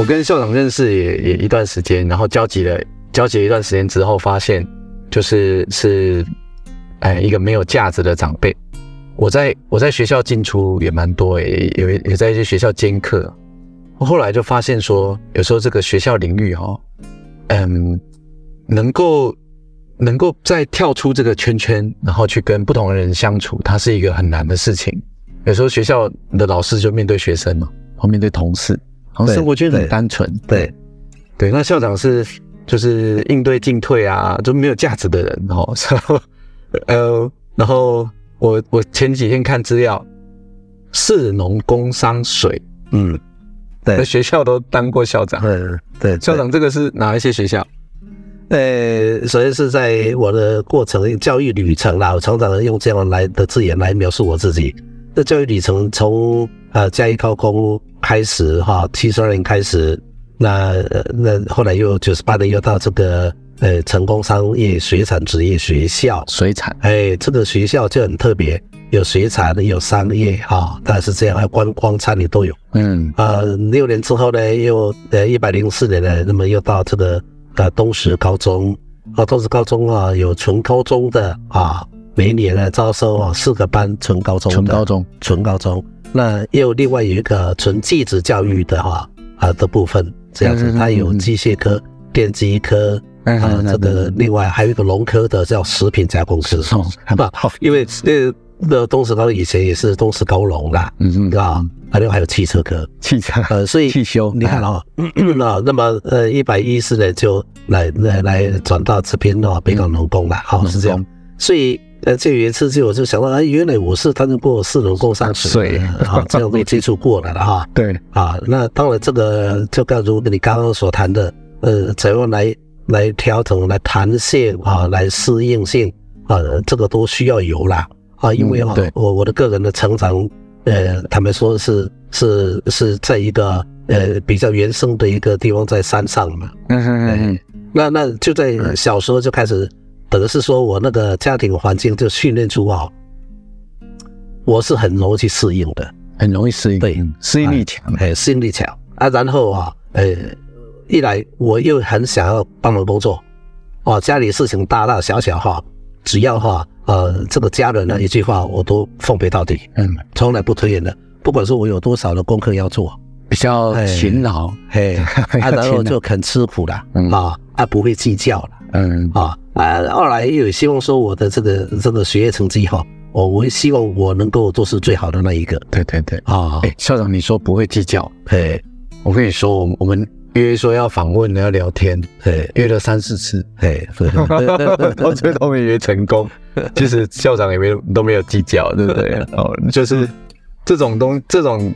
我跟校长认识也也一段时间，然后交集了交集了一段时间之后，发现就是是哎一个没有价值的长辈。我在我在学校进出也蛮多，也也也在一些学校兼课。我后来就发现说，有时候这个学校领域哈，嗯，能够能够再跳出这个圈圈，然后去跟不同的人相处，它是一个很难的事情。有时候学校的老师就面对学生嘛，然后面对同事，好像生活圈很单纯。对对，那校长是就是应对进退啊，就没有价值的人哦。然后呃，然后我我前几天看资料，市农工商水，嗯，对在，学校都当过校长。嗯，对，校长这个是哪一些学校？呃，首先是在我的过程教育旅程啦，我常常用这样来的字眼来描述我自己。这教育旅程从呃嘉义高工开始哈，七十二年开始，那呃那后来又九十八年又到这个呃成功商业水产职业学校，水产。哎，这个学校就很特别，有水产的，有商业哈，大概是这样，还有观光餐饮都有。嗯呃，六年之后呢，又呃一百零四年呢，那么又到这个呃东石高中啊，东石高中啊有纯高中的啊，每年呢招收啊四个班纯高中纯高中，纯高中，那又另外有一个纯技职教育的哈啊的部分，这样子，它有机械科、电机科。嗯啊，这个另外还有一个农科的叫食品加工师，哦很不，因为那，那东石高以前也是东石高农啦，嗯嗯，啊，还有还有汽车科，汽车呃，所以汽修，你看啊、那 那么呃，一百一十呢就来来来转到这边哦，北港农工了，好、是这样。所以呃，这有一次就我就想到，哎，原来我是担任过四农工商水啊，这样都接触过来了哈。对，啊，那当然这个就刚如你刚刚所谈的，呃，怎样来来调整、来弹性啊、来适应性啊，这个都需要有啦。啊，因为哈、嗯我我的个人的成长，呃，坦白说是是是在一个呃比较原生的一个地方，在山上嘛，嗯嗯嗯那那就在小时候就开始，等于是说我那个家庭环境就训练出啊，我是很容易去适应的。很容易适应，对嗯适应力强。哎，适应力强啊。然后啊，呃，一来我又很想要帮忙工作，哦，家里事情大大小小哈，只要哈呃这个家人的一句话我都奉陪到底，嗯，从来不推延的。不管说我有多少的功课要做，比较哎勤劳，嘿，啊，然后就肯吃苦了嗯啊，啊不会计较了嗯啊啊。二来也有希望说我的这个这个学业成绩哈，我我希望我能够做是最好的那一个对对对。啊，哎，校长，你说不会计较，嘿，我跟你说，我们我们约说要访问要聊天，嘿，约了三四次，嘿，对到最后都没约成功。其实校长也没有都没有计较，对不对？哦，就是这种东这种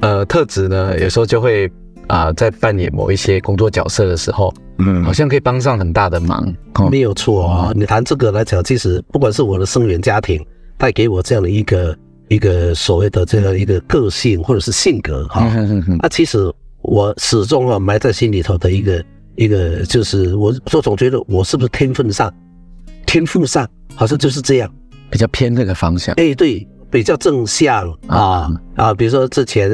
呃特质呢，有时候就会啊、在扮演某一些工作角色的时候，嗯好像可以帮上很大的忙。哦没有错啊。你谈这个来讲，其实不管是我的生源家庭带给我这样的一个一个所谓的这样一个个性或者是性格哈，那其实我始终啊埋在心里头的一个一个就是我我总觉得我是不是天分上天赋上好像就是这样，比较偏这个方向。哎对。比较正向啊啊，比如说之前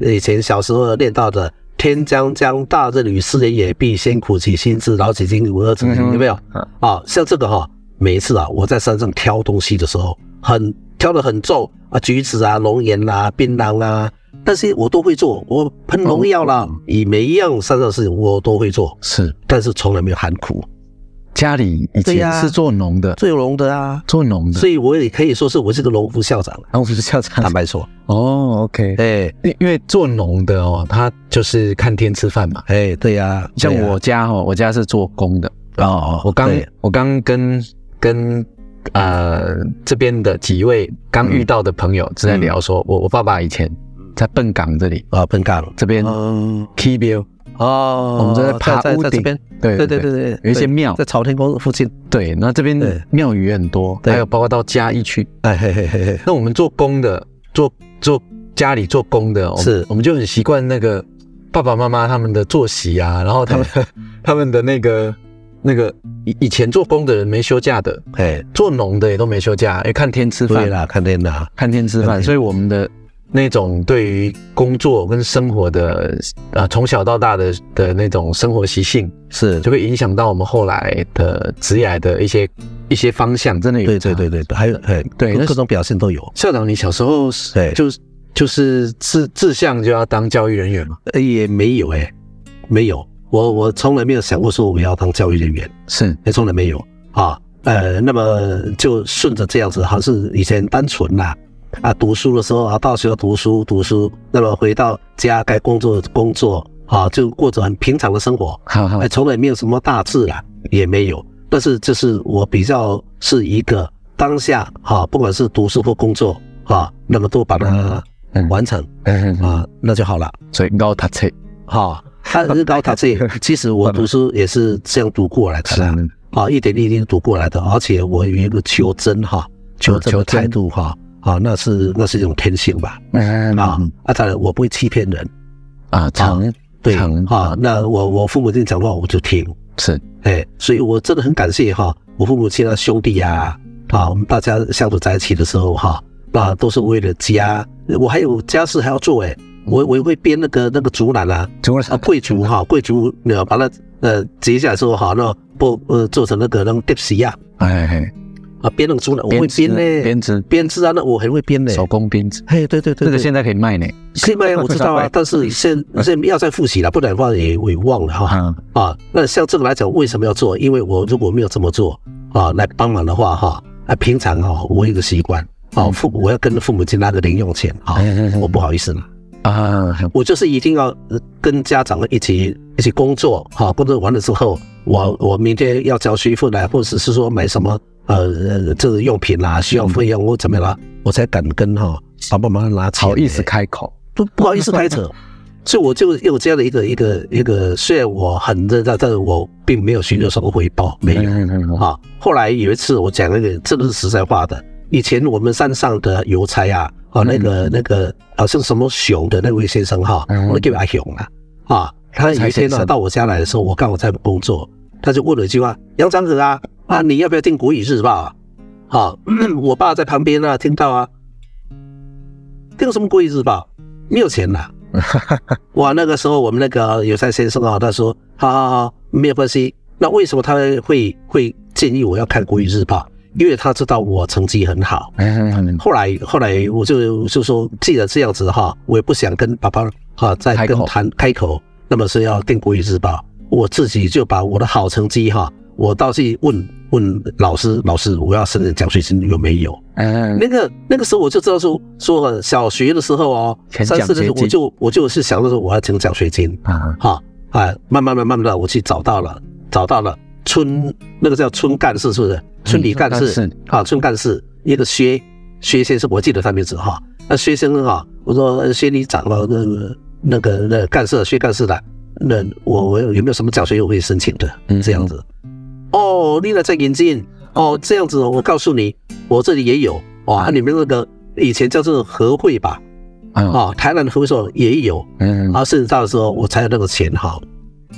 以前小时候练到的“天将降大任于斯人也，必先苦其心志，劳其筋骨饿其体”，有没有？啊，像这个哈、每一次啊，我在山上挑东西的时候，很挑的很重啊，橘子啊、龙眼啦、槟榔啊，但是我都会做，我喷农药啦，以每一样山上的事情我都会做，是。但是从来没有喊苦，家里以对呀。前是做农的，做农的啊，做农的，所以我也可以说是我是个农夫校长，然后不是校长。坦白说，哦，OK，哎。因因为做农的哦，他就是看天吃饭嘛。哎，对呀，像对呀。我家哦，我家是做工的，哦，我刚对。我刚跟跟呃这边的几位刚遇到的朋友正在聊说，我我爸爸以前在笨港这里。啊，笨港。这边嗯。Key Bill，哦，我们在爬屋顶。边，对对对对对，有一些庙。在朝天宫附近，对，那这边对。庙宇也很多，对。还有包括到嘉义去。哎嘿嘿嘿嘿，那我们做工的，做做家里做工的，是。我们就很习惯那个爸爸妈妈他们的作息啊，然后他们 他们的那个那个以以前做工的人没休假的，哎，做农的也都没休假，哎看天吃饭，对啦，看天啦，看天吃饭，所以我们的那种对于工作跟生活的啊从小到大的的那种生活习性，是。就会影响到我们后来的职业的一些一些方向，真的有对对差。对对对，还有哎对各各种表现都有。校长，你小时候是对。就是就是志志向就要当教育人员吗？呃也没有哎，没有，我我从来没有想过说我要当教育人员，是，也从来没有。啊。呃，那么就顺着这样子，好像是以前单纯啦、啊，读书的时候啊，到学校读书读书，那么回到家该工作工作啊，就过着很平常的生活，好好。哎，从来没有什么大志啦，也没有。但是这是我比较是一个当下哈、不管是读书或工作啊，那么都把它嗯。完成嗯啊，啊，那就好了。所以高塔册哈，他是高塔这，其实我读书也是这样读过来的啦，啊，一点一滴读过来的，而且我有一个求真哈，求真的态度哈，啊，那是那是一种天性吧，嗯啊啊，当然我不会欺骗人，啊长对长啊，那我我父母亲讲话我就听，是。哎，所以我真的很感谢哈，我父母亲啊兄弟呀，啊，我们大家相处在一起的时候哈，那都是为了家，我还有家事还要做哎，我我也会编那个那个竹篮啊，竹篮啊，贵族哈，贵族呃把它呃截下来之后哈，那不呃做成那个那种碟席呀哎哎，啊编那个竹篮，我会编呢，编织编织啊，那我很会编呢。手工编织，嘿，对对对，对这个现在可以卖呢。可以卖啊，我知道啊，但是现 现在要再复习了，不然的话也我也忘了哈。啊，啊，那像这个来讲，为什么要做？因为我如果没有这么做啊，来帮忙的话哈，啊，平常哈，我有一个习惯啊，父母我要跟父母亲拿个零用钱啊嗯嗯嗯，我不好意思了。啊，我就是一定要呃跟家长一起一起工作，哈，工作完了之后，我我明天要交学费来，或者是说买什么呃呃这个用品啦，需要费用或怎么样啦，我才敢跟哈爸爸妈妈拿钱，好意思开口，不不好意思开扯，所以我就有这样的一个一个一个，虽然我很认真，但是我并没有寻求什么回报，没有。有啊。后来有一次我讲那个这个是实在话的，以前我们山上的邮差啊，啊那个那个好像什么熊的那位先生哈，嗯。我叫阿熊啊，啊，他有一天到我家来的时候，我刚好在工作，他就问了一句话：杨长河啊啊，你要不要订国语日报啊？啊，我爸在旁边啊，听到啊，订什么国语日报？没有钱呐、哇，那个时候我们那个有赛先生啊，他说：好好好，没有关系。那为什么他会会建议我要看国语日报？因为他知道我成绩很好。嗯，后来后来我就就说，既然这样子哈，我也不想跟爸爸哈再跟谈开口，那么是要订国语日报，我自己就把我的好成绩哈，我倒是问问老师，老师我要申请奖学金有没有？嗯，那个那个时候我就知道说说小学的时候哦，三四的时候奖学金我就我就是想着说我要请奖学金，啊，哈啊，慢慢慢慢的我去找到了，找到了村那个叫村干事是不是？村里干事啊，村干事一个薛薛先生，我记得他名字哈。那薛先生哈，我说呃薛里长了，那个那个那个干事薛干事的，那我我有没有什么奖学金我可以申请的？嗯这样子。哦，你那在眼镜哦，这样子哦，我告诉你，我这里也有哇，你们那个以前叫做和会吧，啊，啊，台南的和会所也有，嗯，啊，甚至到的时候我才有那个钱哈。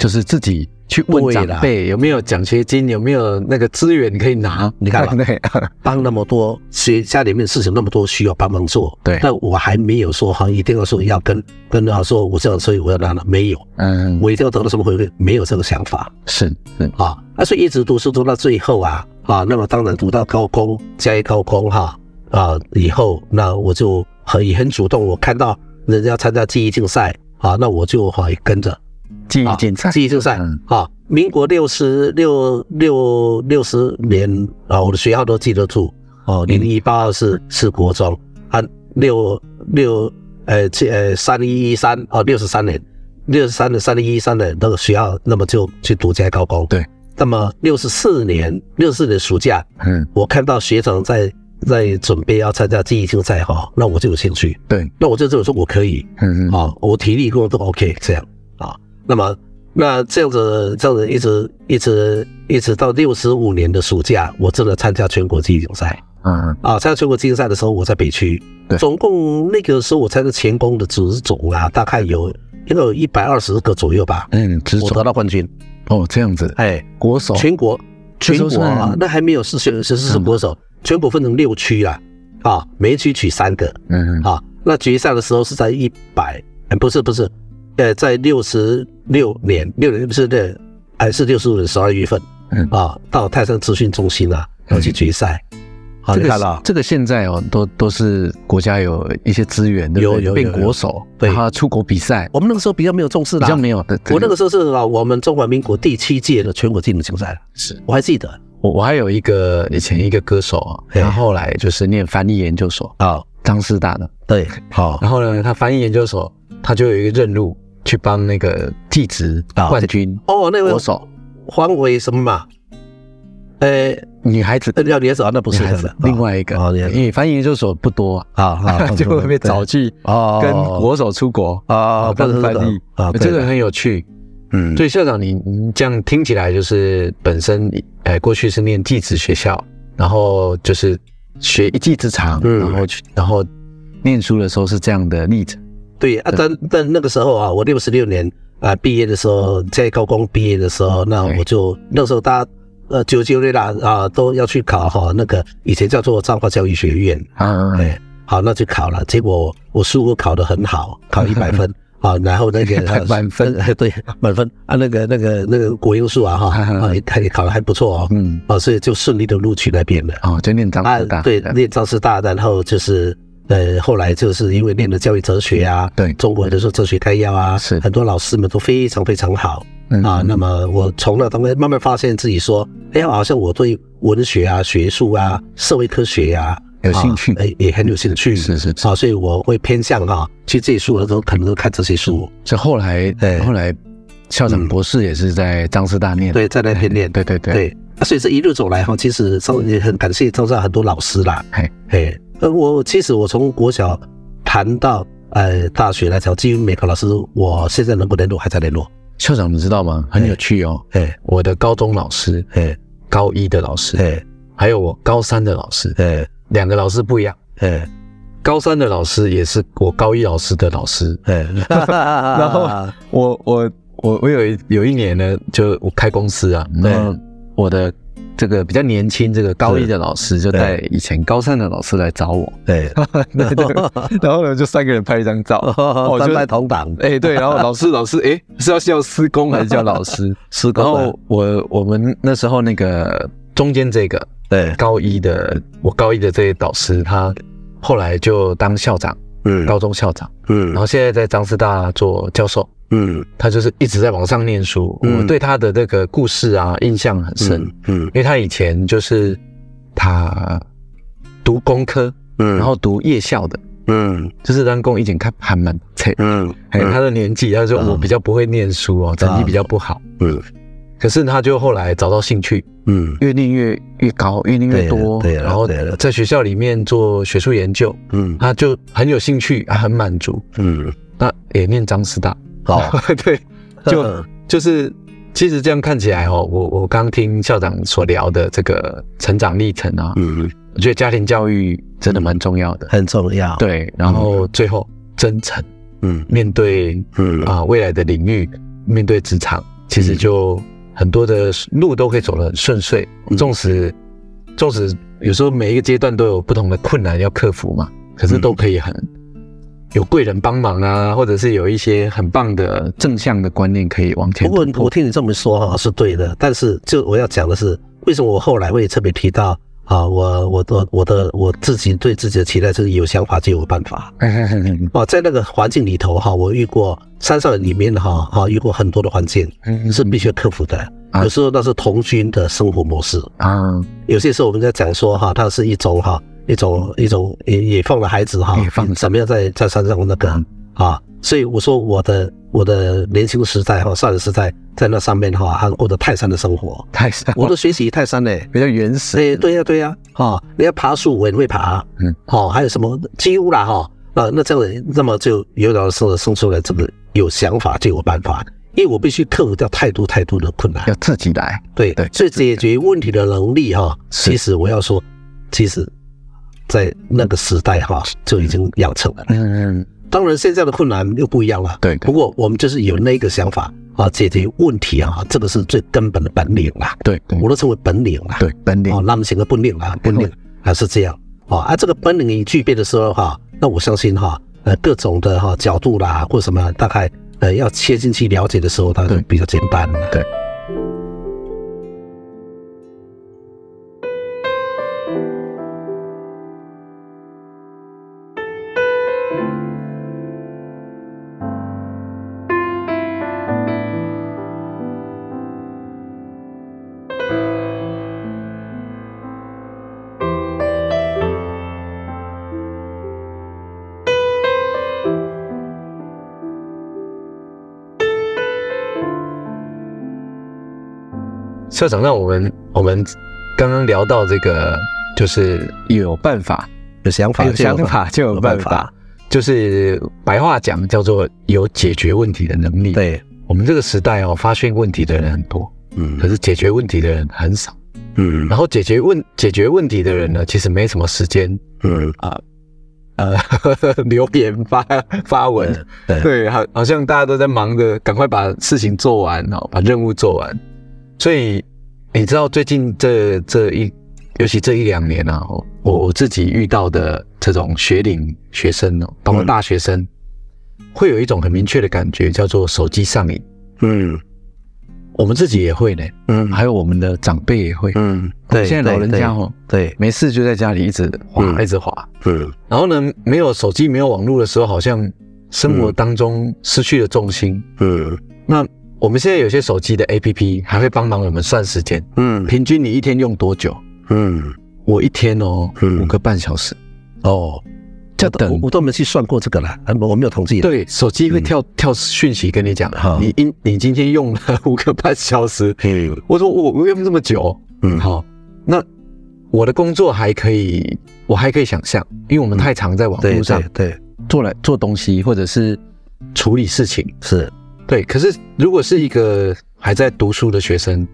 就是自己去问对啦。长辈有没有奖学金，有没有那个资源可以拿，你看吧，帮那么多学家里面事情那么多需要帮忙做，对。但我还没有说哈，一定要说要跟跟他说我这样，所以我要拿了，没有，嗯，我一定要得到什么回馈，没有这个想法。是是，啊，啊，所以一直读书读到最后啊啊，那么当然读到高工，加一高工哈啊以后，那我就很也很主动，我看到人家参加记忆竞赛啊，那我就哈也跟着。记忆啊竞赛，记忆竞赛嗯。啊，民国六十六六六十年啊，我的学校都记得住哦。零一八二是是国中啊，六六呃七呃三一一三哦，六十三年，六十三的三一一三的那个学校，那么就去读加高工。对，那么六十四年六十四年暑假，嗯，我看到学长在在准备要参加记忆竞赛哈，那我就有兴趣，对，那我就这么说我可以，嗯嗯，啊，我体力跟我都 OK 这样。啊。那么那这样子这样子一直一直一直到六十五年的暑假，我真的参加全国记忆竞赛。嗯。啊。参加全国记忆赛的时候，我在北区。对，总共那个时候我参加前工的职种啊，大概有应该有一百二十个左右吧，嗯，执我得到冠军。哦，这样子，哎，国手，全国全国啊，那还没有是选十四是国手，全国分成六区啊，啊，每一区取三个，嗯。啊那决赛的时候是在一百，呃不是不是，呃，在六十六年，六年不是的，还是六十五年十二月份，嗯。啊，到泰山资讯中心啊，要去决赛。好，这个这个现在哦，都都是国家有一些资源，对不对？变有有变国手，对。然后出国比赛，我们那个时候比较没有重视比啦，较没有的。我那个时候是啊，我们中华民国第七届的全国技能竞赛，是。我还记得。我我还有一个以前一个歌手啊，嘿他后来就是念翻译研究所，啊，张师大的。对，好，然后呢，他翻译研究所，他就有一个任务去帮那个技职啊冠军哦，那位国手。黄伟什么嘛，呃，女孩子，要联手那不是孩子，另外一个，因为翻译研究所不多啊，啊 啊，就会被找去哦。跟国手出国啊，当翻译。啊，这个很有趣。嗯，所以校长，你你这样听起来就是本身，哎，过去是念技职学校，然后就是学一技之长，嗯。然后去，然后念书的时候是这样的历程。对啊，但但那个时候啊，我六十六年啊毕业的时候，在高工毕业的时候，那我就那时候大家呃九九年啦啊都要去考哈那个以前叫做彰化教育学院，啊，哎，好那就考了，结果我数学考得很好，考一百分。啊，然后那个满分呃对，满分啊，那个那个那个国英数啊，哈，啊也也考得还不错哦，嗯，啊，所以就顺利的录取那边了。哦，就念。张啊师大，，对，念张师大，然后就是呃，后来就是因为念了教育哲学啊，对。中国的说哲学概要啊，是。很多老师们都非常非常好。嗯。啊。那么我从那当中慢慢发现自己说，哎，好像我对文学啊、学术啊、社会科学啊有兴趣。啊哎，也很有兴趣，是是是。啊，所以我会偏向哈去借书的时候，可能都看这些书，所以后来对。后来校长嗯博士也是在张师大念，对，在那边念，对对对，对，啊所以这一路走来哈，其实张也很感谢张上很多老师啦，嘿，哎，呃，我其实我从国小谈到呃大学来讲，几乎每个老师，我现在能够联络还在联络。校长你知道吗？很有趣哦，哎我的高中老师、哎高一的老师，哎还有我高三的老师，哎两个老师不一样。哎高三的老师也是我高一老师的老师，哎，然后我我我我有一有一年呢，就我开公司啊，对然后我的这个比较年轻这个高一的老师就带以前高三的老师来找我，对，对 对，然后呢就三个人拍一张照，三代同党，哎、对，然后老师老师哎、是要叫师公还是叫老师？师公然后我我们那时候那个中间这个对，高一的我高一的这些导师，他后来就当校长，嗯。高中校长，嗯。然后现在在张师大做教授。嗯。他就是一直在网上念书，嗯。我对他的这个故事啊印象很深，嗯因为他以前就是他读工科，嗯。然后读夜校的，嗯。就是当工以前看还蛮菜，嗯哎、他的年纪，他说嗯我比较不会念书哦，成绩比较不好，嗯。可是他就后来找到兴趣，嗯。越念越越高，越念越多，对对然后在学校里面做学术研究，嗯。他就很有兴趣，啊，很满足，嗯，那也念张师大，好，对，就就是其实这样看起来哦，我我刚听校长所聊的这个成长历程啊，嗯，我觉得家庭教育真的蛮重要的，很重要，，对，然后最后真诚嗯。面对嗯。啊未来的领域，面对职场，其实就很多的路都可以走得很顺遂，嗯。纵使纵使有时候每一个阶段都有不同的困难要克服嘛，可是都可以很。有贵人帮忙啊，或者是有一些很棒的正向的观念可以往前不过我听你这么说哈是对的，但是就我要讲的是，为什么我后来会特别提到啊，我我的我的我自己对自己的期待就是有想法就有办法。哦，在那个环境里头哈，我遇过山上里面哈哈遇过很多的环境是必须克服的，啊。有时候那是童军的生活模式，啊，有些时候我们在讲说哈，它是一种哈一种一种野野放的孩子哈怎么样在在山上那个嗯。啊，所以我说我的我的年轻时代哈，少年时代在那上面哈，还过着泰山的生活，泰山，我都学习泰山呢。比较原始，对对呀对呀，哈，你要爬树我也会爬，嗯，好，还有什么几乎啦哈，啊，那这样子，那么就有的时候生出来这个有想法就有办法，因为我必须克服掉太多太多的困难。要自己来，对对所以解决问题的能力哈，是。其实我要说，其实，在那个时代哈就已经养成了。嗯，当然，现在的困难又不一样了。对对不过我们就是有那个想法啊，解决问题啊，这个是最根本的本领啦，对对我都称为本领啦。对，本领哦，那么整个本领啊，本领还是这样。哦，啊，这个本领一具备的时候哈，那我相信哈，呃各种的哈角度啦或什么，大概呃要切进去了解的时候，它就比较简单。对。社长，那我们我们刚刚聊到这个，就是有办法，有想法有想法就有办法，就是白话讲叫做有解决问题的能力。，对，我们这个时代哦，发现问题的人很多，嗯可是解决问题的人很少。嗯然后解决问解决问题的人呢，其实没什么时间嗯啊呃 留言发发文。对对，好，好像大家都在忙着赶快把事情做完哦，把任务做完。所以你知道最近这这一，尤其这一两年啊，我我自己遇到的这种学龄学生哦，包括嗯大学生，会有一种很明确的感觉，叫做手机上瘾。嗯。我们自己也会呢，嗯。还有我们的长辈也会。嗯，对，现在老人家哦，对，没事就在家里一直滑，嗯。一直滑。嗯。然后呢，没有手机、没有网络的时候，好像生活当中失去了重心。嗯。那我们现在有些手机的 APP 还会帮忙我们算时间，嗯。平均你一天用多久？嗯。我一天哦，嗯。五个半小时。哦，我这等。我都没去算过这个了，啊我我没有统计。，对，手机会跳、跳讯息跟你讲好，你今你今天用了 五个半小时。嗯我说我我用这么久，嗯。好，那我的工作还可以，我还可以想象，因为我们太常在网对络上对对。做来做东西，或者是处理事情。是，对，可是如果是一个还在读书的学生，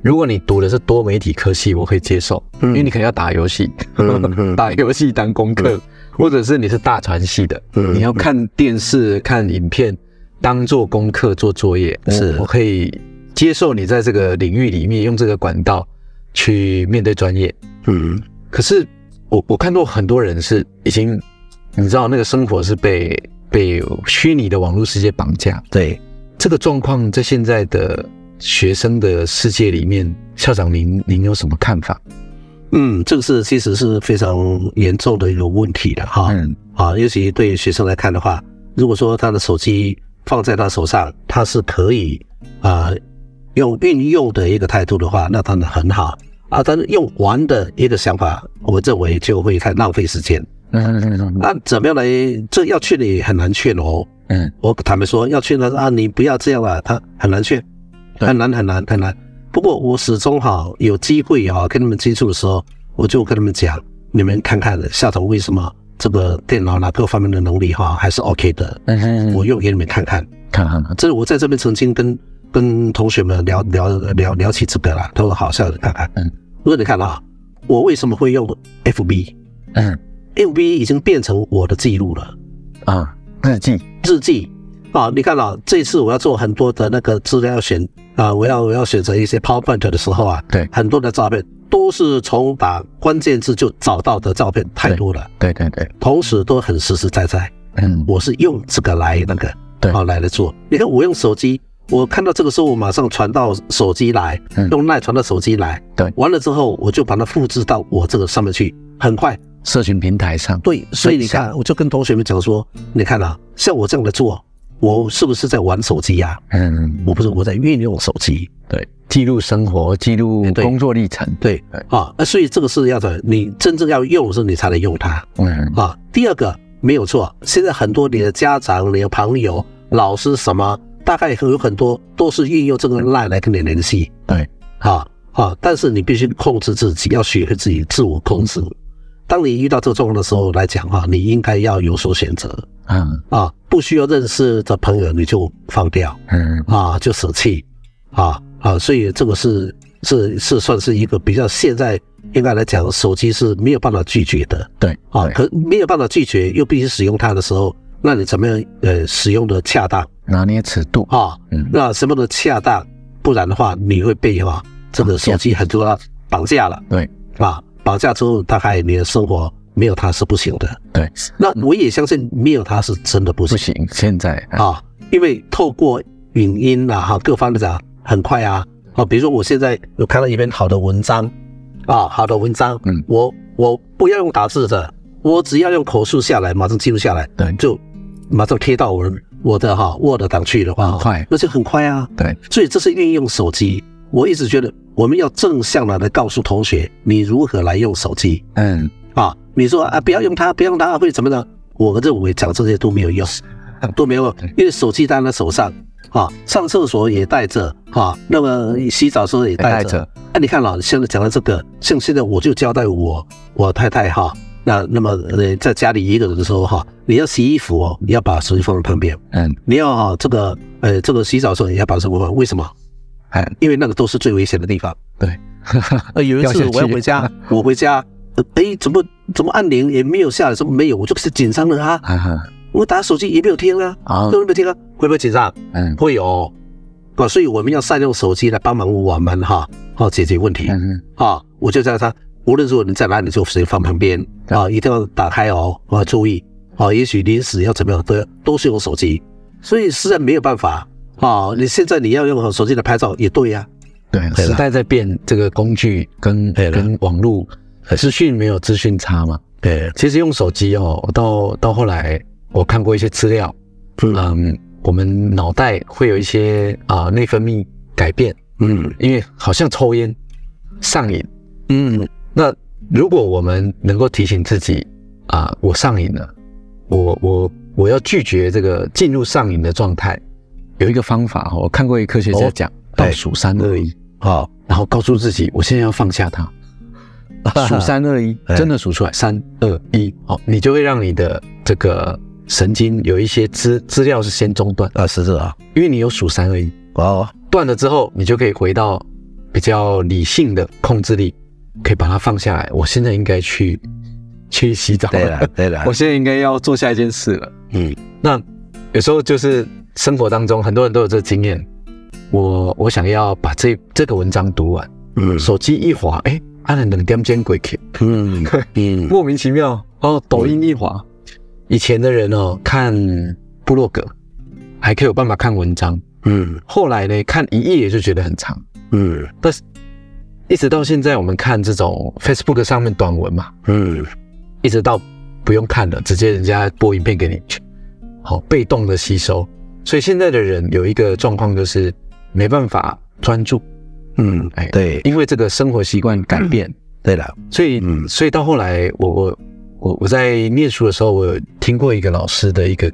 如果你读的是多媒体科系，我可以接受，嗯。因为你可能要打游戏，打游戏当功课，或者是你是大传系的，嗯。你要看电视、看影片当做功课做作业，是我我可以接受你在这个领域里面用这个管道去面对专业。嗯。可是我我看到很多人是已经，你知道那个生活是被被虚拟的网络世界绑架，对，这个状况在现在的学生的世界里面，校长您您有什么看法？嗯，这个是其实是非常严重的一个问题的哈。嗯啊，尤其对于学生来看的话，如果说他的手机放在他手上，他是可以啊、用运用的一个态度的话，那当然很好啊。但是用玩的一个想法，我认为就会太浪费时间。嗯 嗯那怎么样来？这要劝你很难劝哦。嗯我坦白说，要劝他啊，你不要这样了，他很难劝，很难很难很难。不过我始终哈有机会哈跟他们接触的时候，我就跟他们讲，你们看看下头为什么这个电脑哪各方面的能力哈还是 OK 的，嗯我用给你们看看。看看看，这是我在这边曾经跟跟同学们聊聊聊聊起这个了，他说好，下头看看。嗯，如果你看啊，我为什么会用 FB？FB 嗯已经变成我的记录了。啊，日记，日记。啊，你看啊，这次我要做很多的那个资料选啊，我要我要选择一些 PowerPoint 的时候啊，对。很多的照片都是从打关键字就找到的照片，太多了，对对对，同时都很实实在在。嗯。我是用这个来那个对。啊来来做。你看我用手机，我看到这个时候，我马上传到手机来，嗯。用赖传到手机来，对。完了之后我就把它复制到我这个上面去，很快。社群平台上，对，所以你看，我就跟同学们讲说，你看啊，像我这样的做，我是不是在玩手机呀、嗯，我不是，我在运用手机。对，记录生活，记录工作历程，对对啊，那所以这个是要的，你真正要用的时候，你才能用它嗯啊。第二个没有错，现在很多你的家长、你的朋友、老师什么，大概有很多都是运用这个 line 来跟你联系对，啊啊，但是你必须控制自己，要学会自己自我控制。当你遇到这个状况的时候来讲哈，你应该要有所选择。嗯。啊，不需要认识的朋友你就放掉。嗯。啊，就舍弃。啊啊，所以这个是是是算是一个比较现在应该来讲，手机是没有办法拒绝的。对啊，可没有办法拒绝又必须使用它的时候，那你怎么样呃使用的恰当？拿捏尺度，啊？嗯。那什么的恰当，不然的话你会被哈这个手机很多绑架了。对，啊，绑架之后，大概你的生活没有他是不行的。对，那我也相信没有他是真的不行。不行行，现在啊，啊，因为透过影音啊，哈，各方面讲很快啊，啊，比如说我现在有看到一篇好的文章啊，好的文章，嗯。我我不要用打字的，我只要用口述下来，马上记录下来，对。就马上贴到我我的哈 Word 档去的话，很快。那就很快啊。对，所以这是运用手机。我一直觉得我们要正向的来告诉同学，你如何来用手机嗯，啊。你说啊，不要用它，不要用它会怎么呢？我认为讲这些都没有用，都没有用，因为手机在他手上啊，上厕所也带着啊，那么洗澡时候也带着带着。哎、你看了，现在讲到这个，像现在我就交代我我太太哈，那那么呃在家里一个人的时候哈，你要洗衣服哦，你要把手机放在旁边，嗯，你要哈这个呃这个洗澡的时候你要把手机放，为什么？哎，因为那个都是最危险的地方。对，呃，有一次我要回家，我回家，呃，哎，怎么怎么按铃也没有下来，怎么没有？我就是紧张了啊！哈哈，我打手机也没有听啊，好都，没有听啊，会不会紧张？嗯会有，啊，所以我们要善用手机来帮忙我们哈，好解决问题嗯啊。我就叫他，无论如果你在哪里，就直接放旁边啊，一定要打开哦，啊，注意啊，也许临时要怎么样，都要都是用手机，所以实在没有办法啊。你现在你要用手机来拍照也对呀、对，对时代在变，这个工具跟跟网络资讯没有资讯差嘛。对，其实用手机哦，到到后来我看过一些资料，嗯嗯，我们脑袋会有一些啊、内分泌改变，嗯因为好像抽烟上瘾。嗯那如果我们能够提醒自己啊、我上瘾了，我我我要拒绝这个进入上瘾的状态，有一个方法哈，我看过一个科学家哦讲，倒数三二一，好，然后告诉自己，我现在要放下它，数三二一，哎。真的数出来，三二一，好，你就会让你的这个神经有一些资资料是先中断，啊，是这啊，因为你有数三二一，哦，断了之后，你就可以回到比较理性的控制力，可以把它放下来。我现在应该去去洗澡对了对了我，现在应该要做下一件事了。嗯。那有时候就是生活当中很多人都有这个经验，我我想要把这这个文章读完，嗯。手机一滑，哎，按了两点钟过去，嗯 嗯。莫名其妙。哦，抖音一滑，以前的人哦看部落格还可以有办法看文章，嗯。后来呢看一页就觉得很长。嗯。但是一直到现在，我们看这种 Facebook 上面短文嘛，嗯。一直到不用看了，直接人家播影片给你，好被动的吸收。所以现在的人有一个状况就是没办法专注，嗯，哎，对。因为这个生活习惯改变，对了，所以嗯。所以到后来，我我我我在念书的时候，我有听过一个老师的一个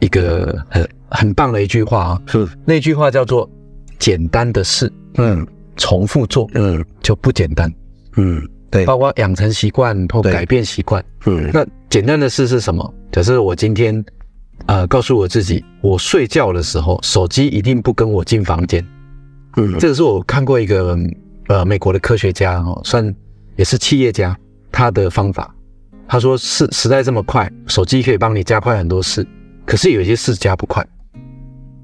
一个很很棒的一句话啊，是，那句话叫做“简单的事嗯。重复做嗯。就不简单”。嗯，对，包括养成习惯或改变习惯。嗯。那简单的事是什么？假设我今天，呃，告诉我自己，我睡觉的时候，手机一定不跟我进房间。嗯这个是我看过一个呃美国的科学家哦，算也是企业家，他的方法。他说是时代这么快，手机可以帮你加快很多事，可是有一些事加不快，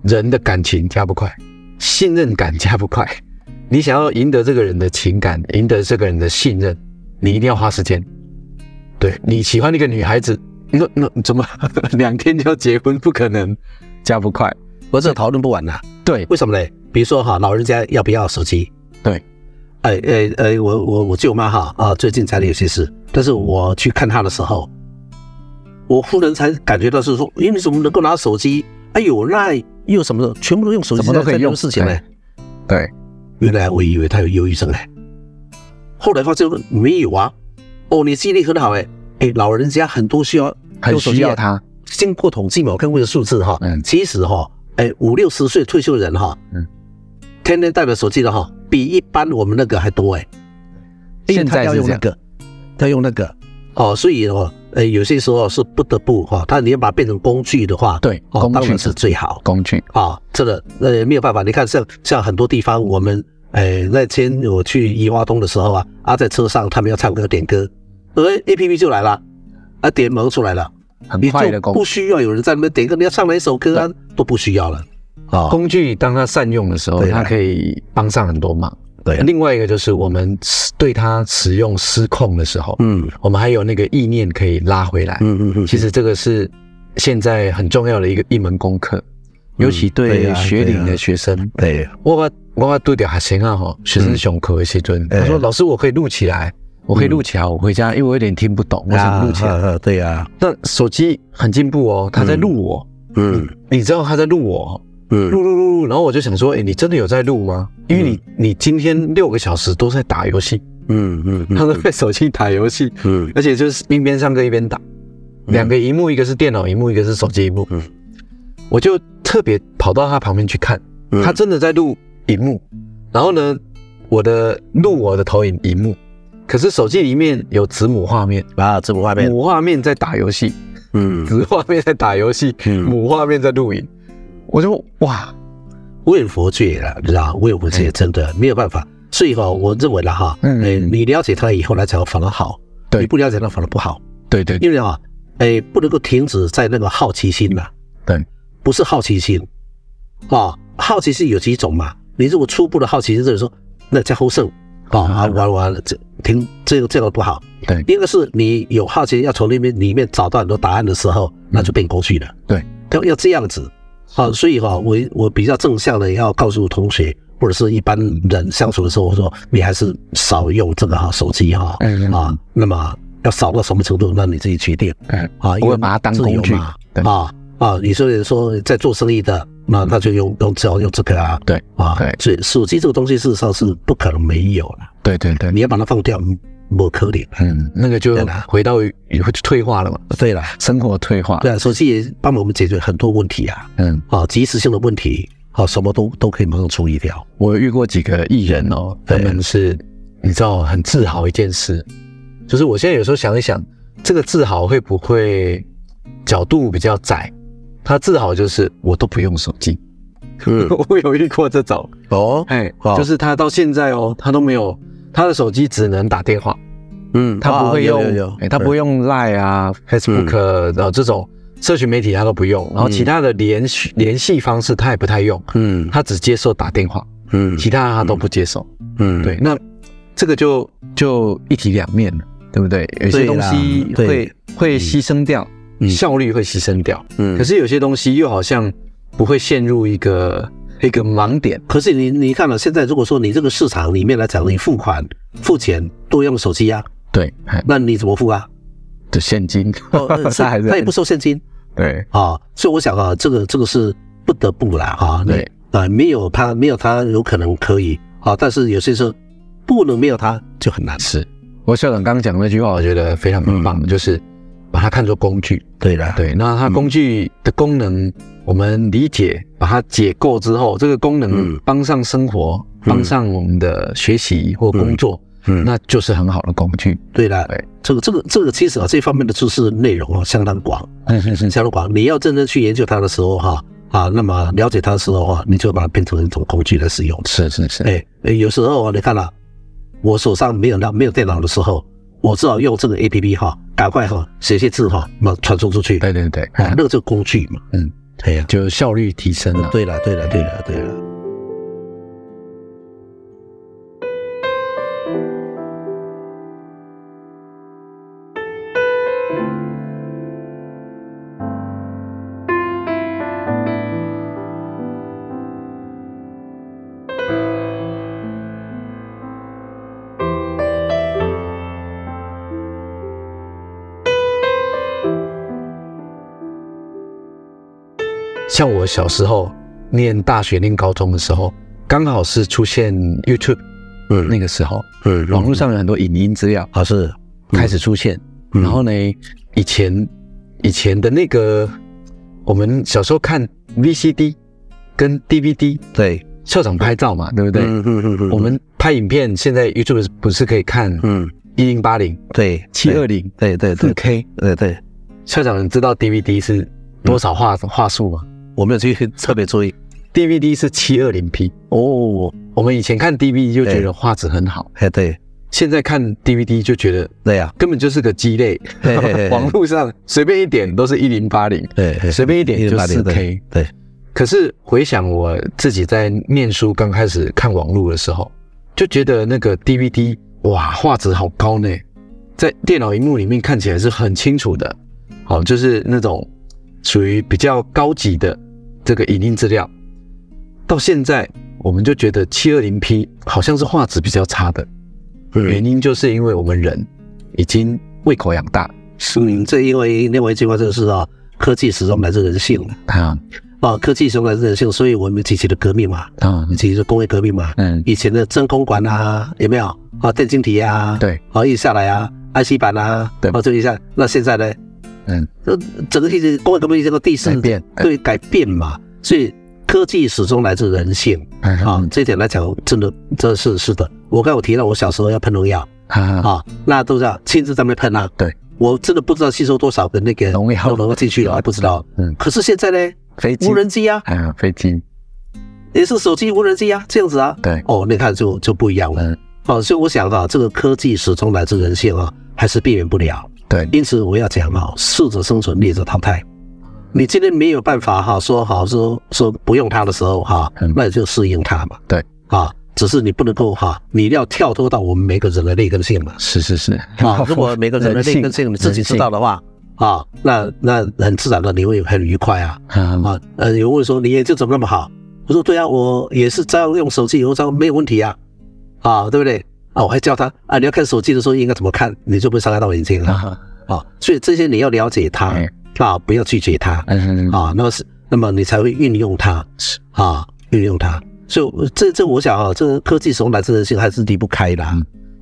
人的感情加不快，信任感加不快。你想要赢得这个人的情感，赢得这个人的信任，你一定要花时间。对你喜欢那个女孩子，那那怎么两天就要结婚？不可能，加不快。我这讨论不完了，对为什么嘞？比如说哈，老人家要不要手机？对，哎哎哎，我我我舅妈哈啊，最近家里有些事，但是我去看她的时候，我忽然才感觉到是说，诶，你怎么能够拿手机？哎呦，那又什么的，全部都用手机什么都可以用做事情呢？对，原来我以为他有忧郁症嘞，后来发现没有啊。哦，你记忆力很好哎，哎，老人家很多需要很。需要它。经过统计嘛，我看过一个数字哈，嗯其实哈，哎，五六十岁退休人哈，嗯，天天带着手机的哈，比一般我们那个还多哎。因为现他在要用那个，要用那个哦，所以哦，呃，有些时候是不得不哈，他你要把它变成工具的话，对哦，工具当然是最好工具。啊。这个呃没有办法，你看像像很多地方，我们哎那天我去宜花东的时候啊，啊在车上他们要唱歌点歌，而 A P P 就来了，啊点门出来了，很你快的工不需要有人在那边点歌，你要唱哪一首歌啊，都不需要了啊。工具，当它善用的时候，它可以帮上很多忙。对。另外一个就是我们对它使用失控的时候，嗯。我们还有那个意念可以拉回来。嗯嗯嗯，其实这个是现在很重要的一个一门功课，尤其对学龄的学生。对，我我对掉学生啊哈，学生上课的时阵，哎他说老师我可以录起来，我可以录起来，我回家因为我有点听不懂，我想录起来。对呀，那手机很进步哦，他在录我，嗯。你知道他在录我，嗯。录录录录，然后我就想说，哎，你真的有在录吗？因为你你今天六个小时都在打游戏，嗯嗯他都在手机打游戏，嗯。而且就是一边上课一边打，两个荧幕，一个是电脑荧幕，一个是手机荧幕。嗯。我就特别跑到他旁边去看，嗯。他真的在录荧幕，然后呢，我的录我的投影荧幕，可是手机里面有子母画面，啊，子母画面，母画面在打游戏，嗯，子画面在打游戏，嗯。母画面在录影，我就哇，无远佛界了，你知道，无远佛界真的没有办法。所以哈，我认为了哈，嗯哎，你了解他以后来讲反而好，对。你不了解他反而不好，对对。因为啊，哎，不能够停止在那个好奇心呐，对，不是好奇心，啊，好奇心有几种嘛？你如果初步的好奇心，就是说那叫后胜，啊啊，完完了，这停这个这个不好。对第二个是你有好奇，要从那边里面找到很多答案的时候，那就变工具了。对，要要这样子，好，所以哈，我我比较正向的要告诉同学或者是一般人相处的时候，我说你还是少用这个哈手机哈嗯啊，那么要少到什么程度，那你自己决定嗯，啊，因为把它当工具啊啊，你说说在做生意的，那他就用用只要用这个啊，对啊，对所以手机这个东西事实上是不可能没有了，对对对，你要把它放掉，不可能。嗯，那个就回到也会退化了嘛，对了，生活退化，对啊，手机也帮我们解决很多问题啊，嗯，啊，及时性的问题，啊，什么都都可以马上处理掉。我遇过几个艺人哦，他对们是你知道很自豪一件事，就是我现在有时候想一想，这个自豪会不会角度比较窄？他自豪就是我都不用手机，嗯，我有遇过这种，哦，哎，哦。就是他到现在哦，他都没有他的手机只能打电话，嗯，他不会啊用，他不会用 Line 啊、Facebook 呃这种社群媒体他都不用，然后其他的联系联系方式他也不太用，嗯。他只接受打电话，嗯。其他他都不接受。嗯，对，那这个就就一体两面了，对不对？有些东西会会牺牲掉，嗯效率会牺牲掉，嗯，可是有些东西又好像不会陷入一个一个盲点。可是你你看了，现在如果说你这个市场里面来讲，你付款付钱都用手机啊，对，哎。那你怎么付啊？的现金，他也不收现金。对。啊，所以我想啊，这个这个是不得不啦哈，对。啊，没有他没有他有可能可以啊，但是有些时候不能没有他就很难。是。我校长刚刚讲的那句话，我觉得非常棒，嗯。就是把它看作工具。对了，对，那它工具的功能，我们理解，把它解构之后，这个功能嗯。帮上生活，帮上我们的学习或工作，嗯，那就是很好的工具。对了，对，这个这个这个其实啊，这方面的知识内容啊相当广，嗯嗯嗯，相当广。你要真正去研究它的时候哈啊，那么了解它的时候哈，你就把它变成一种工具来使用。是是是，哎，哎有时候啊，你看啊、我手上没有那没有电脑的时候，我只好用这个 A P P 哈，赶快哈写些字哈，那么传送出去。对对对，啊，那个就是工具嘛。嗯，对呀、就效率提升了。对了，对了，对了，对了。像我小时候念大学、念高中的时候，刚好是出现 YouTube 嗯那个时候，嗯网络上有很多影音资料啊是，开始出现。嗯然后呢，以前以前的那个我们小时候看 VCD 跟 DVD，对，校长拍照嘛，对不对？嗯嗯嗯嗯，我们拍影片，现在 YouTube 不是可以看嗯一零八零、对七二零、对对四对 K？对对，校长，你知道 DVD 是多少画画素吗我没有去特别注意？DVD 是七二零 P。哦，我们以前看 DVD 就觉得画质很好，哎对。现在看 DVD 就觉得对呀，根本就是个鸡肋。网络上随便一点都是一零八零，对，随便一点就108 4K 对，可是回想我自己在念书刚开始看网络的时候，就觉得那个 DVD 哇，画质好高呢，在电脑荧幕里面看起来是很清楚的，好，就是那种属于比较高级的这个影音资料。到现在，我们就觉得七二零 P 好像是画质比较差的，原因就是因为我们人已经胃口养大。嗯，这因为另外一句话就是啊，科技始终来自人性啊。啊，科技始终来自人性，所以我们提起了革命嘛，啊，提起了工业革命嘛。嗯，以前的真空管啊，有没有啊？电晶体啊，对，啊，一下来啊，IC 板啊，对，啊，这一下，那现在呢？嗯，这整个其实工业革命这个第四变，对，改变嘛，所以科技始终来自人性啊。这一点来讲，真的，这是是的。我刚我提到我小时候要喷农药啊，那都是要亲自在那喷啊。对。我真的不知道吸收多少的那个农药农药进去了，还不知道。嗯，可是现在呢？飞机、无人机啊，嗯，飞机也是手机、无人机啊，这样子啊。对，哦，你看就就不一样了。嗯，好，所以我想啊，这个科技始终来自人性啊，还是避免不了。对，因此我要讲哈，适者生存，劣者淘汰。你今天没有办法哈，说好说说不用它的时候哈，那你就适应它嘛。对，啊。只是你不能够哈，你要跳脱到我们每个人的劣根性嘛。是是是啊，如果每个人的劣根性你自己知道的话 啊，那那很自然的你会很愉快啊啊。呃，有问说你眼睛怎么那么好？我说对啊，我也是照样用手机，有这样没有问题啊啊，对不对啊？我还教他啊，你要看手机的时候应该怎么看，你就不会伤害到眼睛了啊。所以这些你要了解它啊，不要拒绝他啊，那么是那么你才会运用它啊，运用它。所以这这我想啊，这个科技从来自人性还是离不开的。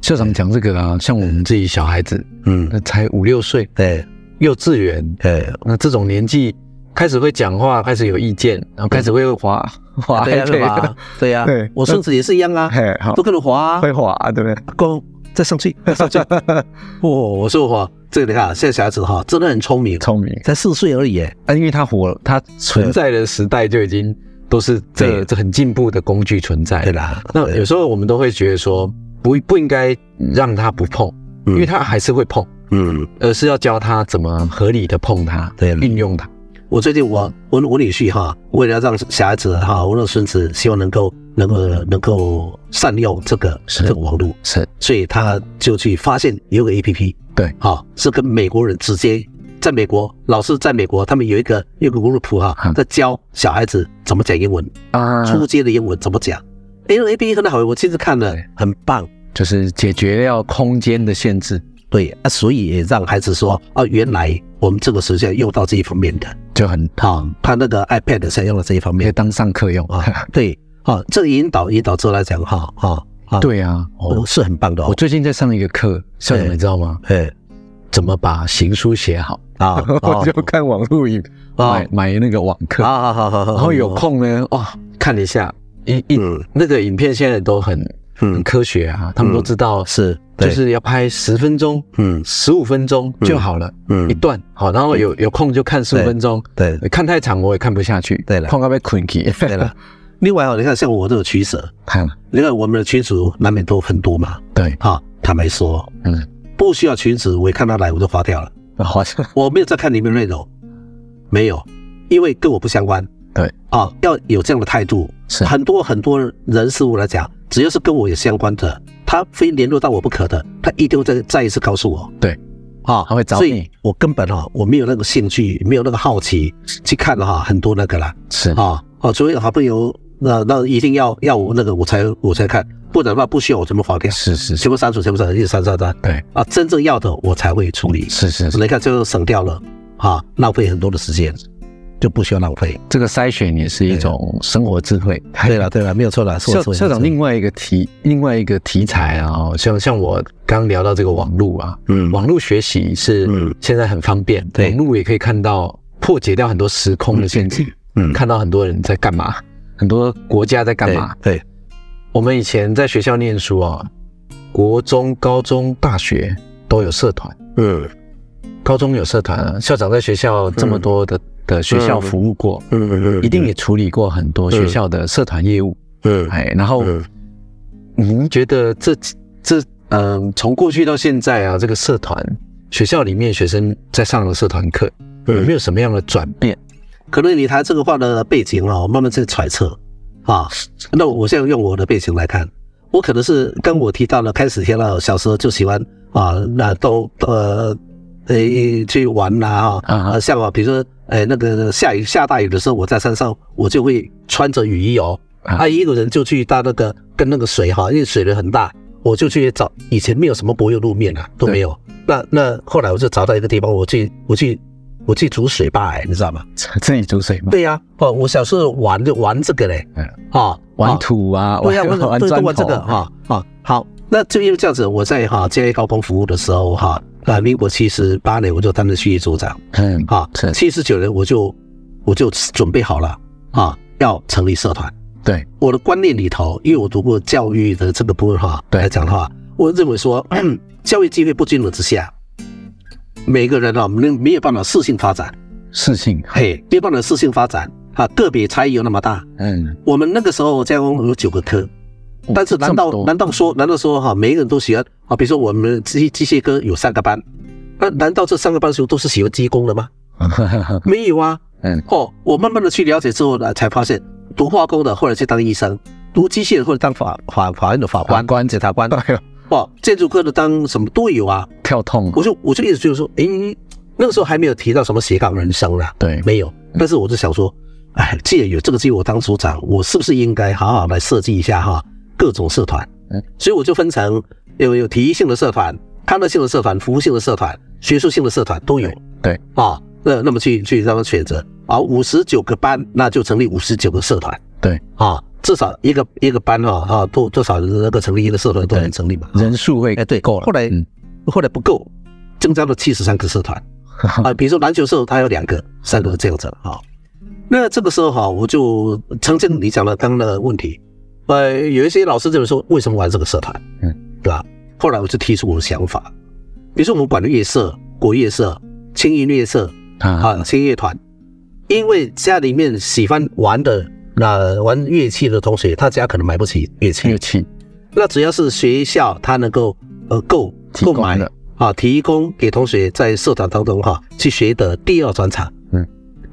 校长讲这个啊，像我们自己小孩子，嗯，才五六岁，对，幼稚园，对，那这种年纪开始会讲话，开始有意见，然后开始会滑滑，对呀，对呀，我孙子也是一样啊，都跟着滑，会滑，对不对？公再上去，再上去，哦，我说话，这个你看，现在小孩子哈，真的很聪明，聪明，才四岁而已，啊，因为他活，他存在的时代就已经。都是这这很进步的工具存在，对啦。那有时候我们都会觉得说，不不应该让他不碰，因为他还是会碰，嗯，而是要教他怎么合理的碰它，对，运用它。我最近我我我女婿哈，为了让小孩子哈，我的孙子希望能够能够能够善用这个这个网络，是，所以他就去发现有个 A P P，对，哈，是跟美国人直接。在美国，老师在美国，他们有一个有个 group 哈，在教小孩子怎么讲英文啊，初阶的英文怎么讲。哎，A P P 很好，我亲自看了，很棒，就是解决掉空间的限制。对啊，所以也让孩子说啊，原来我们这个时间用到这一方面的，就很好。他那个 iPad 才用了这一方面，可以当上课用啊。对，啊，这个引导引导之后来讲哈，哈，对啊，哦，是很棒的。我最近在上一个课，校长你知道吗？哎。怎么把行书写好啊？我就看网络影，买买那个网课啊，好好好。然后有空呢，哇，看一下，一一那个影片现在都很很科学啊，他们都知道是就是要拍十分钟，嗯，十五分钟就好了，嗯，一段好，然后有有空就看十五分钟，对，看太长我也看不下去，对了，看到被困起，对了。另外哦，你看像我这种取舍，看，你看我们的群主难免都很多嘛，对，哈，坦白说，嗯。不需要群主，我一看他来我就划掉了。划我没有在看里面内容，没有，因为跟我不相关。对啊，要有这样的态度。是很多很多人事物来讲，只要是跟我有相关的，他非联络到我不可的，他一定会再再一次告诉我。对啊，他会找你。我根本哈，我没有那个兴趣，没有那个好奇去看哈很多那个啦。是啊啊，所以好朋友那那一定要要我那个我才我才看。不然的话，不需要我全部划掉，是是，全部删除，全部删除，一直删删删。对啊，真正要的我才会处理。是是，你看最后省掉了啊，浪费很多的时间，就不需要浪费。这个筛选也是一种生活智慧。对了对了，没有错了。校校长另外一个题，另外一个题材啊，像像我刚聊到这个网络啊，嗯，网络学习是现在很方便，网络也可以看到破解掉很多时空的限制，嗯，看到很多人在干嘛，很多国家在干嘛，对。我们以前在学校念书啊，国中、高中、大学都有社团。嗯，高中有社团啊，校长在学校这么多的的学校服务过，嗯嗯嗯，一定也处理过很多学校的社团业务。嗯，哎，然后您觉得这这嗯，从过去到现在啊，这个社团学校里面学生在上的社团课有没有什么样的转变？可能你谈这个话的背景啊，我慢慢在揣测。啊，那我现在用我的背景来看，我可能是跟我提到了，开始提到小时候就喜欢啊，那都呃呃去玩呐哈。啊，像我比如说哎那个下雨下大雨的时候，我在山上我就会穿着雨衣哦，啊。一个人就去到那个跟那个水哈，因为水流很大，我就去找以前没有什么柏油路面啊都没有，那那后来我就找到一个地方，我去我去我去煮水吧，哎，你知道吗？自己煮水吗？对呀，哦，我小时候玩就玩这个嘞，嗯，啊。玩土啊，对呀，玩玩砖玩这个哈啊好，那就因为这样子，我在哈建业高工服务的时候哈，啊，民国七十八年我就担任区域组长，嗯，啊，七十九年我就我就准备好了啊，要成立社团。对，我的观念里头，因为我读过教育的这个部分哈，来讲的话，我认为说 教育机会不均衡之下，每个人啊没没有办法适性发展，适性，嘿，没有办法适性发展。啊，个别差异有那么大？嗯，我们那个时候加工有九个科，但是难道难道说难道说哈，每个人都喜欢啊？比如说我们机机械科有三个班，那难道这三个班的时候都是喜欢机工的吗？没有啊。嗯，哦，我慢慢的去了解之后呢，才发现读化工的后来去当医生，读机械的或者当法法法院的法官、官检察官，哇，建筑科的当什么都有啊，跳痛。我就我就一直就是说，哎，那个时候还没有提到什么斜杠人生啦，对，没有。但是我就想说。哎，既然有这个机会，我当组长，我是不是应该好好来设计一下哈各种社团？嗯，所以我就分成有有体育性的社团、康乐性的社团、服务性的社团、学术性的社团都有。对啊，那那么去去让他选择啊，五十九个班，那就成立五十九个社团。对啊，至少一个一个班哈啊，多多少那个成立一个社团都能成立嘛？人数会哎对够了。后来后来不够，增加了七十三个社团 啊，比如说篮球社，它有两个、三个这样子啊。那这个时候哈，我就曾经你讲的刚刚的问题，呃，有一些老师就说为什么玩这个社团，嗯，对吧？后来我就提出我的想法，比如说我们管的乐社、国乐社、轻音乐社啊，轻乐团，因为家里面喜欢玩的那玩乐器的同学，他家可能买不起乐器，乐器，那只要是学校他能够呃购购买啊，提供给同学在社团当中哈去学的第二专长。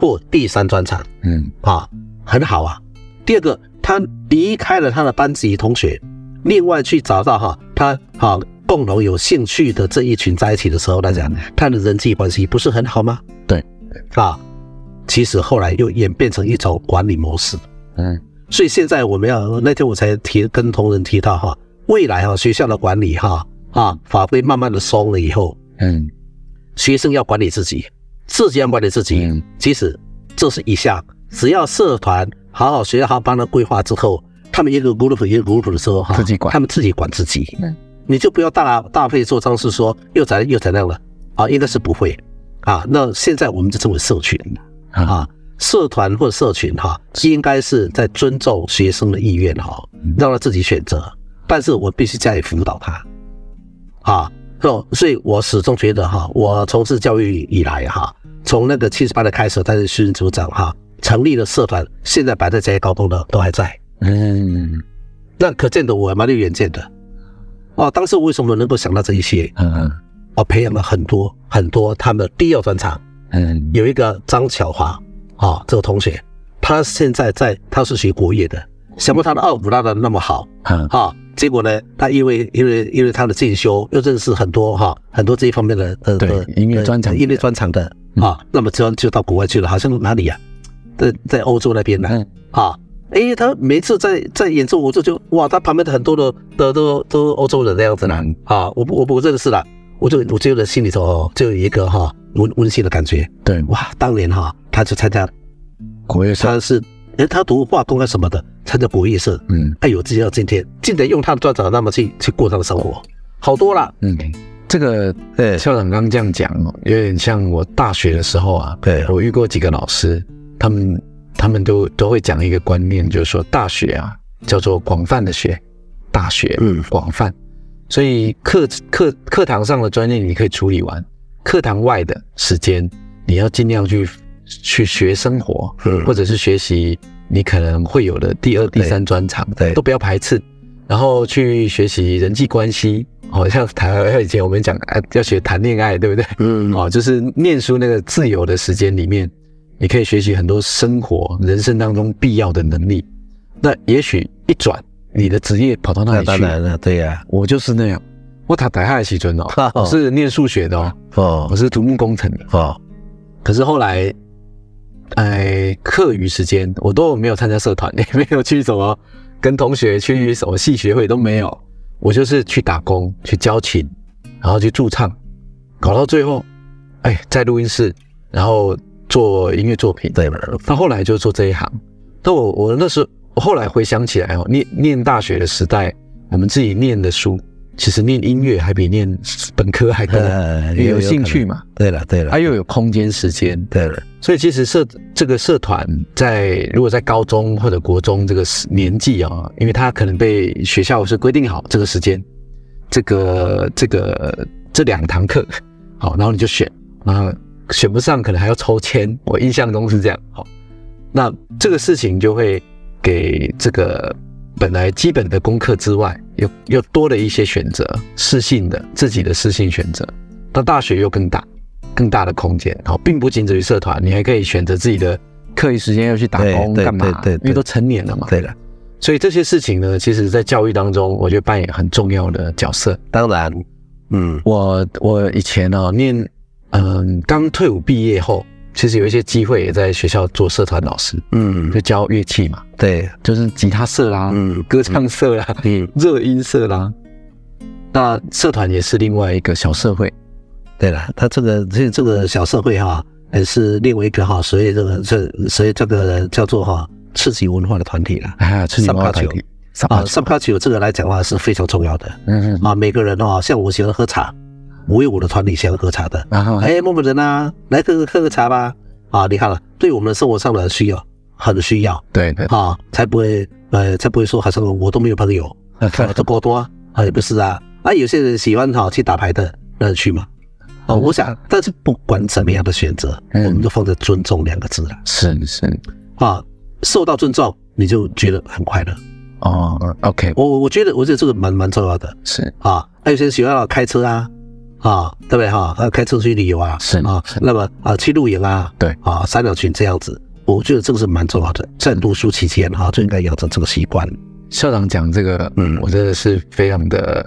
或第三专场，嗯。啊，很好啊。第二个，他离开了他的班级同学，另外去找到哈他哈共同有兴趣的这一群在一起的时候来讲，他的人际关系不是很好吗？对，啊，其实后来又演变成一种管理模式，嗯，所以现在我们要那天我才提跟同仁提到哈，未来哈学校的管理哈啊法规慢慢的松了以后，嗯，学生要管理自己。自己要管理自己，其实这是一项。只要社团好好学好，帮他规划之后，他们一个 group 一个 group 的时候，哈，自己管，他们自己管自己。嗯，你就不要大大费周章，是说又怎又怎样了啊？应该是不会啊。那现在我们就称为社群啊，社团或社群哈，应该是在尊重学生的意愿哈，让他自己选择。但是我必须加以辅导他啊。哦，所以我始终觉得哈，我从事教育以来哈，从那个七十八的开始担任训练组长哈，成立了社团，现在摆在这些高中的都还在。嗯，那可见的我蛮有远见的。哦，当时为什么能够想到这一些？嗯嗯，我培养了很多很多他们的第二专场。嗯，有一个张巧华啊，这个同学，他现在在他是学国乐的，想不到他的二胡拉的那么好。嗯，哈。结果呢，他因为因为因为他的进修，又认识很多哈很多这一方面的呃音乐专长音乐专场的啊，那么就就到国外去了，好像哪里呀？在在欧洲那边呢啊，哎，他每次在在演奏，我就就哇，他旁边的很多的的都都欧洲人那样子呢啊，我不我不认识了，我就我就得心里头就有一个哈温温馨的感觉，对。哇，当年哈他就参加国乐社。他是。哎，他读化工啊什么的，参加国乐社，嗯，哎呦，直接到今天，竟然用他的专长，那么去去过他的生活，好多了。嗯，这个呃，校长刚刚这样讲哦，有点像我大学的时候啊，对。我遇过几个老师，他们他们都都会讲一个观念，就是说大学啊叫做广泛的学，大学嗯广泛，所以课课课堂上的专业你可以处理完，课堂外的时间你要尽量去。去学生活，嗯或者是学习你可能会有的第二、第三专长，对，都不要排斥。然后去学习人际关系，好像台以前我们讲，哎，要学谈恋爱，对不对？嗯，哦，就是念书那个自由的时间里面，你可以学习很多生活、人生当中必要的能力。那也许一转，你的职业跑到那那里去。当然了，对呀、我就是那样，我塔台海西尊哦，我是念数学的哦，哦我是土木工程的。哦，可是后来，哎，课余时间我都没有参加社团，也没有去什么跟同学去什么系学会都没有，我就是去打工，去教琴，然后去驻唱，搞到最后，哎，在录音室，然后做音乐作品。对。了，到后来就做这一行。但我我那时候，我后来回想起来哦，念念大学的时代，我们自己念的书，其实念音乐还比念本科还多，呃因为有兴趣嘛，对了对了，它又有空间时间，对了，所以其实社这个社团在如果在高中或者国中这个年纪啊，因为他可能被学校是规定好这个时间，这个这个这两堂课，好，然后你就选，啊，选不上可能还要抽签，我印象中是这样，好，那这个事情就会给这个本来基本的功课之外，又又多了一些选择，适性的自己的适性选择，到大学又更大。更大的空间，好，并不仅止于社团，你还可以选择自己的课余时间要去打工干嘛？对对对因为都成年了嘛。对了，所以这些事情呢，其实在教育当中，我觉得扮演很重要的角色。当然，嗯，我我以前呢、念，嗯，刚退伍毕业后，其实有一些机会也在学校做社团老师，嗯，就教乐器嘛，对，就是吉他社啦，嗯。歌唱社啦，嗯，热音社啦。那社团也是另外一个小社会，对了，他这个这这个小社会哈，也是另外一个哈，所以这个这所以这个叫做哈刺激文化的团体了啊，刺激文化团体，啊 Subculture，subculture 这个来讲的话是非常重要的。嗯嗯，啊，每个人哦，像我喜欢喝茶，我有我的团体喜欢喝茶的，然后哎，某某人啊，来喝喝个茶吧，啊，你看了，对我们的生活上的需要很需要。对对，啊，才不会呃才不会说好像我都没有朋友，啊这过多。啊，啊也不是啊，啊有些人喜欢哈去打牌的，那去嘛。哦，我想，但是不管怎么样的选择，嗯。我们都放在“尊重”两个字了。是是。啊。受到尊重，你就觉得很快乐。哦，OK，我我我觉得，我觉得这个蛮蛮重要的。是。啊。还有些人喜欢开车啊，啊，对不对哈？啊，开车去旅游啊，是啊，那么啊去露营啊，对啊，三角群这样子，我觉得这个是蛮重要的。在读书期间哈，就应该养成这个习惯。校长讲这个，嗯我真的是非常的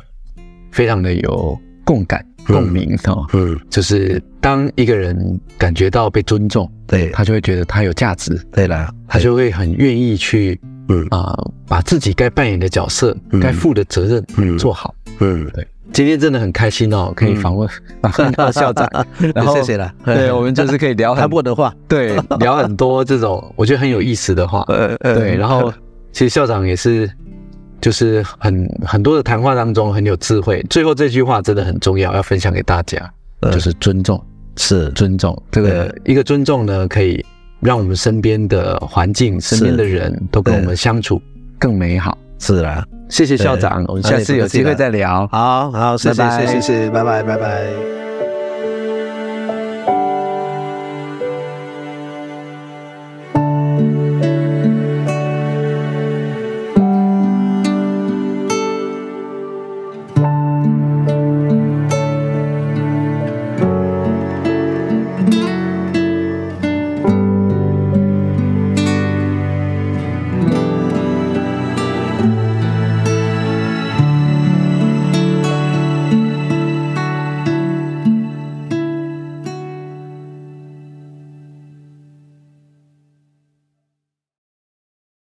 非常的有共感嗯共鸣哦。嗯，就是当一个人感觉到被尊重，对，他就会觉得他有价值，对了，他就会很愿意去嗯啊、把自己该扮演的角色、嗯该负的责任嗯做好。嗯，对，今天真的很开心哦，可以访问 到校长，然后谢谢了。对我们就是可以聊谈很多的话，对聊很多这种我觉得很有意思的话。呃呃对，然后其实校长也是，就是很很多的谈话当中很有智慧。最后这句话真的很重要，要分享给大家，呃就是尊重，是尊重。这个一个尊重呢，可以让我们身边的环境、身边的人都跟我们相处更美好。是啊。谢谢校长，我们下次有机会再聊。好好，谢谢谢谢，拜拜拜拜。